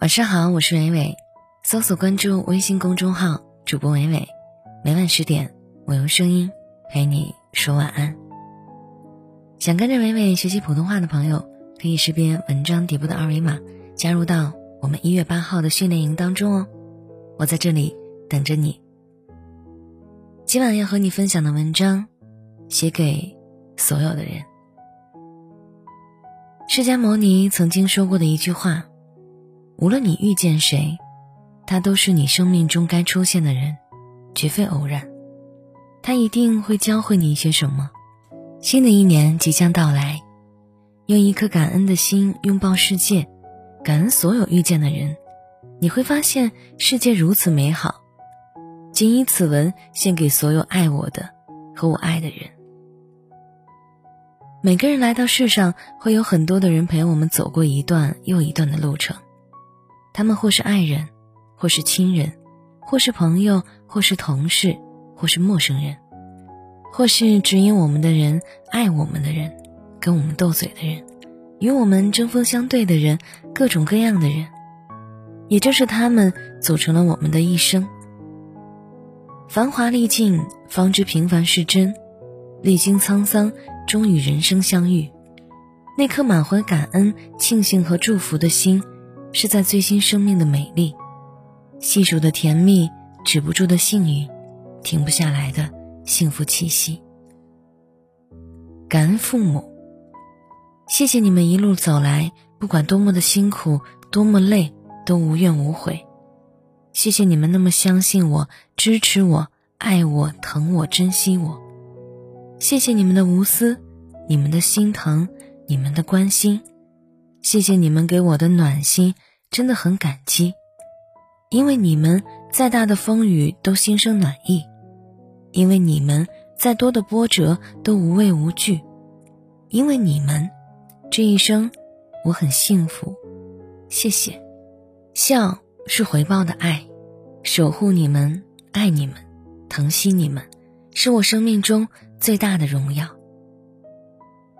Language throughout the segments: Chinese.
晚上好，我是伟伟，搜索关注微信公众号主播伟伟，每晚十点，我用声音陪你说晚安。想跟着伟伟学习普通话的朋友，可以识别文章底部的二维码，加入到我们一月八号的训练营当中哦。我在这里等着你。今晚要和你分享的文章，写给所有的人。释迦牟尼曾经说过的一句话。无论你遇见谁，他都是你生命中该出现的人，绝非偶然。他一定会教会你一些什么。新的一年即将到来，用一颗感恩的心拥抱世界，感恩所有遇见的人，你会发现世界如此美好。谨以此文献给所有爱我的和我爱的人。每个人来到世上，会有很多的人陪我们走过一段又一段的路程。他们或是爱人，或是亲人，或是朋友，或是同事，或是陌生人，或是指引我们的人、爱我们的人、跟我们斗嘴的人、与我们针锋相对的人，各种各样的人，也正是他们组成了我们的一生。繁华历尽，方知平凡是真；历经沧桑，终与人生相遇。那颗满怀感恩、庆幸和祝福的心。是在最新生命的美丽，细数的甜蜜，止不住的幸运，停不下来的幸福气息。感恩父母，谢谢你们一路走来，不管多么的辛苦，多么累，都无怨无悔。谢谢你们那么相信我，支持我，爱我，疼我，珍惜我。谢谢你们的无私，你们的心疼，你们的关心。谢谢你们给我的暖心，真的很感激。因为你们再大的风雨都心生暖意，因为你们再多的波折都无畏无惧，因为你们，这一生我很幸福。谢谢，笑是回报的爱，守护你们，爱你们，疼惜你们，是我生命中最大的荣耀。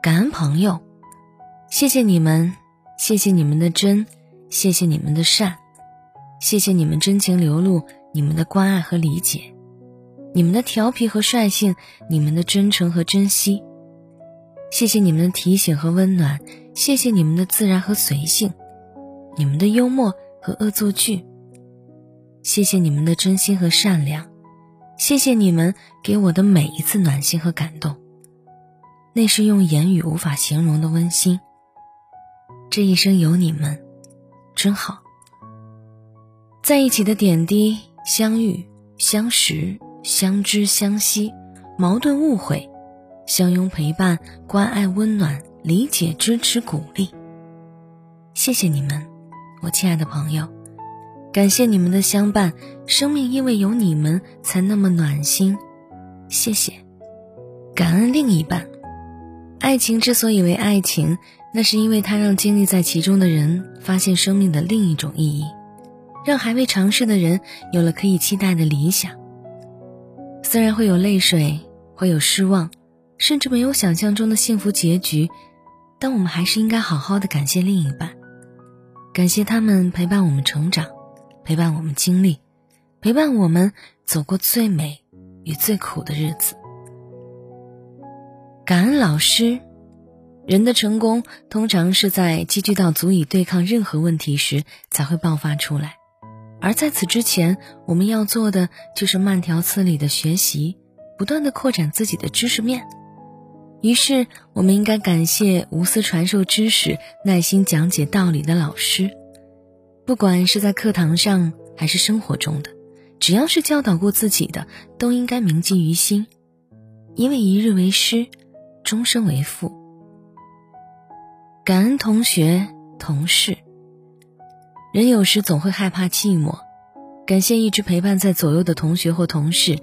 感恩朋友，谢谢你们。谢谢你们的真，谢谢你们的善，谢谢你们真情流露，你们的关爱和理解，你们的调皮和率性，你们的真诚和珍惜。谢谢你们的提醒和温暖，谢谢你们的自然和随性，你们的幽默和恶作剧。谢谢你们的真心和善良，谢谢你们给我的每一次暖心和感动，那是用言语无法形容的温馨。这一生有你们，真好。在一起的点滴，相遇、相识、相知、相惜，矛盾、误会，相拥、陪伴、关爱、温暖、理解、支持、鼓励。谢谢你们，我亲爱的朋友，感谢你们的相伴，生命因为有你们才那么暖心。谢谢，感恩另一半。爱情之所以为爱情。那是因为它让经历在其中的人发现生命的另一种意义，让还未尝试的人有了可以期待的理想。虽然会有泪水，会有失望，甚至没有想象中的幸福结局，但我们还是应该好好的感谢另一半，感谢他们陪伴我们成长，陪伴我们经历，陪伴我们走过最美与最苦的日子。感恩老师。人的成功通常是在积聚到足以对抗任何问题时才会爆发出来，而在此之前，我们要做的就是慢条斯理的学习，不断的扩展自己的知识面。于是，我们应该感谢无私传授知识、耐心讲解道理的老师，不管是在课堂上还是生活中的，只要是教导过自己的，都应该铭记于心，因为一日为师，终生为父。感恩同学、同事。人有时总会害怕寂寞，感谢一直陪伴在左右的同学或同事，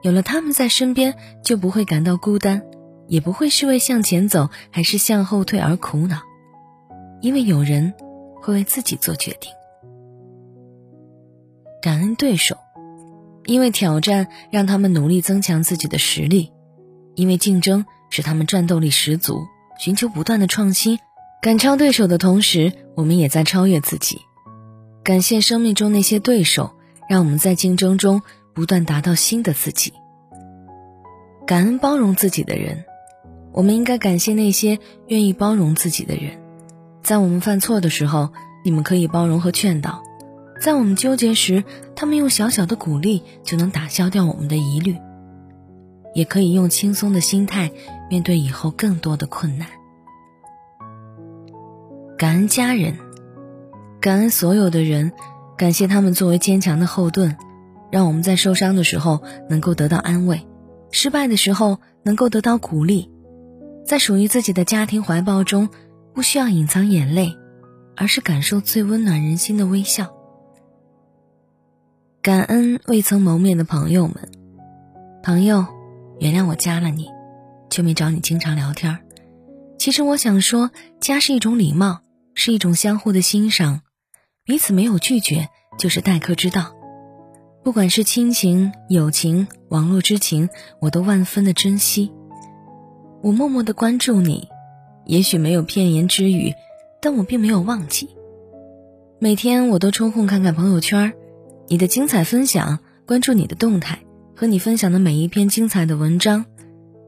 有了他们在身边，就不会感到孤单，也不会是为向前走还是向后退而苦恼，因为有人会为自己做决定。感恩对手，因为挑战让他们努力增强自己的实力，因为竞争使他们战斗力十足，寻求不断的创新。赶超对手的同时，我们也在超越自己。感谢生命中那些对手，让我们在竞争中不断达到新的自己。感恩包容自己的人，我们应该感谢那些愿意包容自己的人。在我们犯错的时候，你们可以包容和劝导；在我们纠结时，他们用小小的鼓励就能打消掉我们的疑虑。也可以用轻松的心态面对以后更多的困难。感恩家人，感恩所有的人，感谢他们作为坚强的后盾，让我们在受伤的时候能够得到安慰，失败的时候能够得到鼓励，在属于自己的家庭怀抱中，不需要隐藏眼泪，而是感受最温暖人心的微笑。感恩未曾谋面的朋友们，朋友。原谅我加了你，却没找你经常聊天其实我想说，加是一种礼貌，是一种相互的欣赏，彼此没有拒绝就是待客之道。不管是亲情、友情、网络之情，我都万分的珍惜。我默默的关注你，也许没有片言之语，但我并没有忘记。每天我都抽空看看朋友圈，你的精彩分享，关注你的动态。和你分享的每一篇精彩的文章，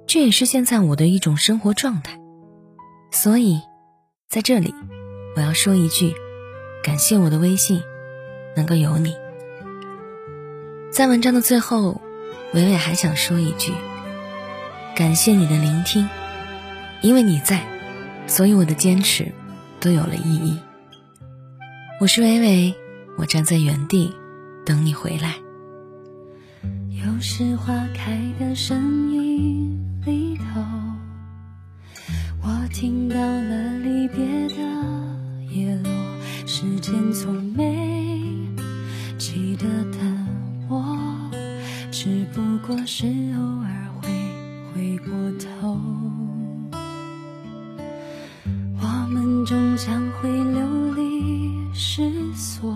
这也是现在我的一种生活状态。所以，在这里，我要说一句，感谢我的微信能够有你。在文章的最后，伟伟还想说一句，感谢你的聆听，因为你在，所以我的坚持都有了意义。我是伟伟，我站在原地等你回来。又是花开的声音里头，我听到了离别的叶落。时间从没记得的我，只不过是偶尔会回过头。我们终将会流离失所。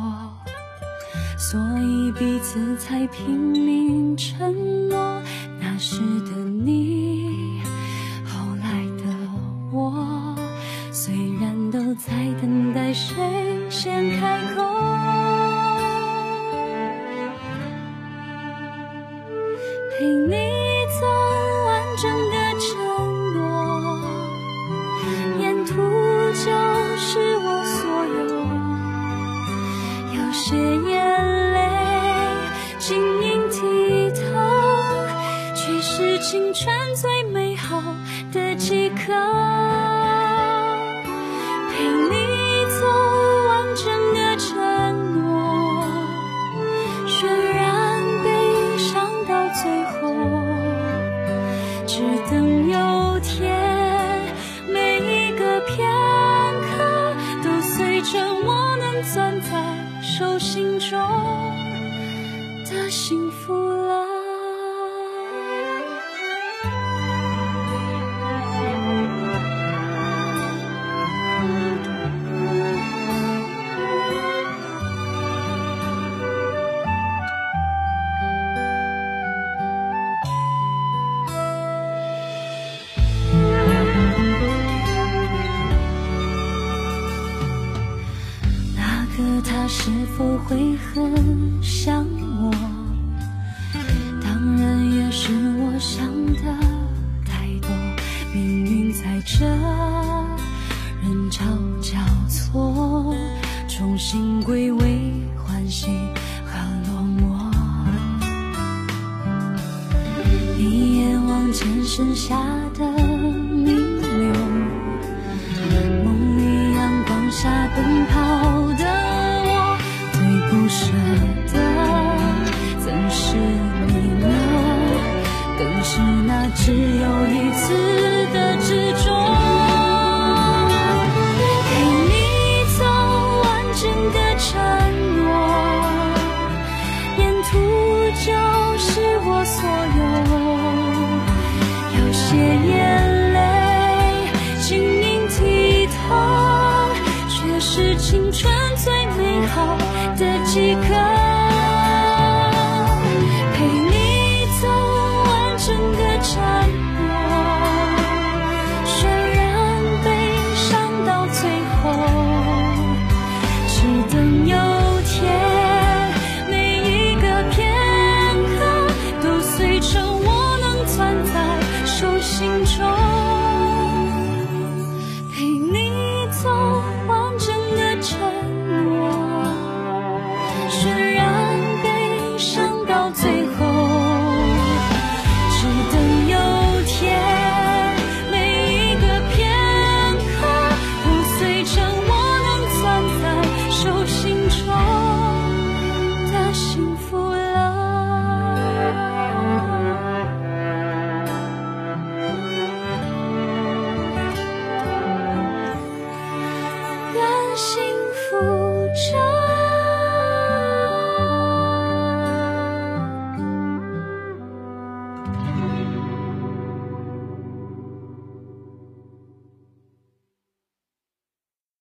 所以彼此才拼命承诺，那时的你，后来的我，虽然都在等待谁先开口，陪你走完整最美好的几刻，陪你走完整的承诺，渲染悲伤到最后，只等有天，每一个片刻都随着我能攥在手心中的幸福了。会很想我？当然也是我想的太多。命运在这人潮交错，重新归位，欢喜和落寞。一眼望见剩下是。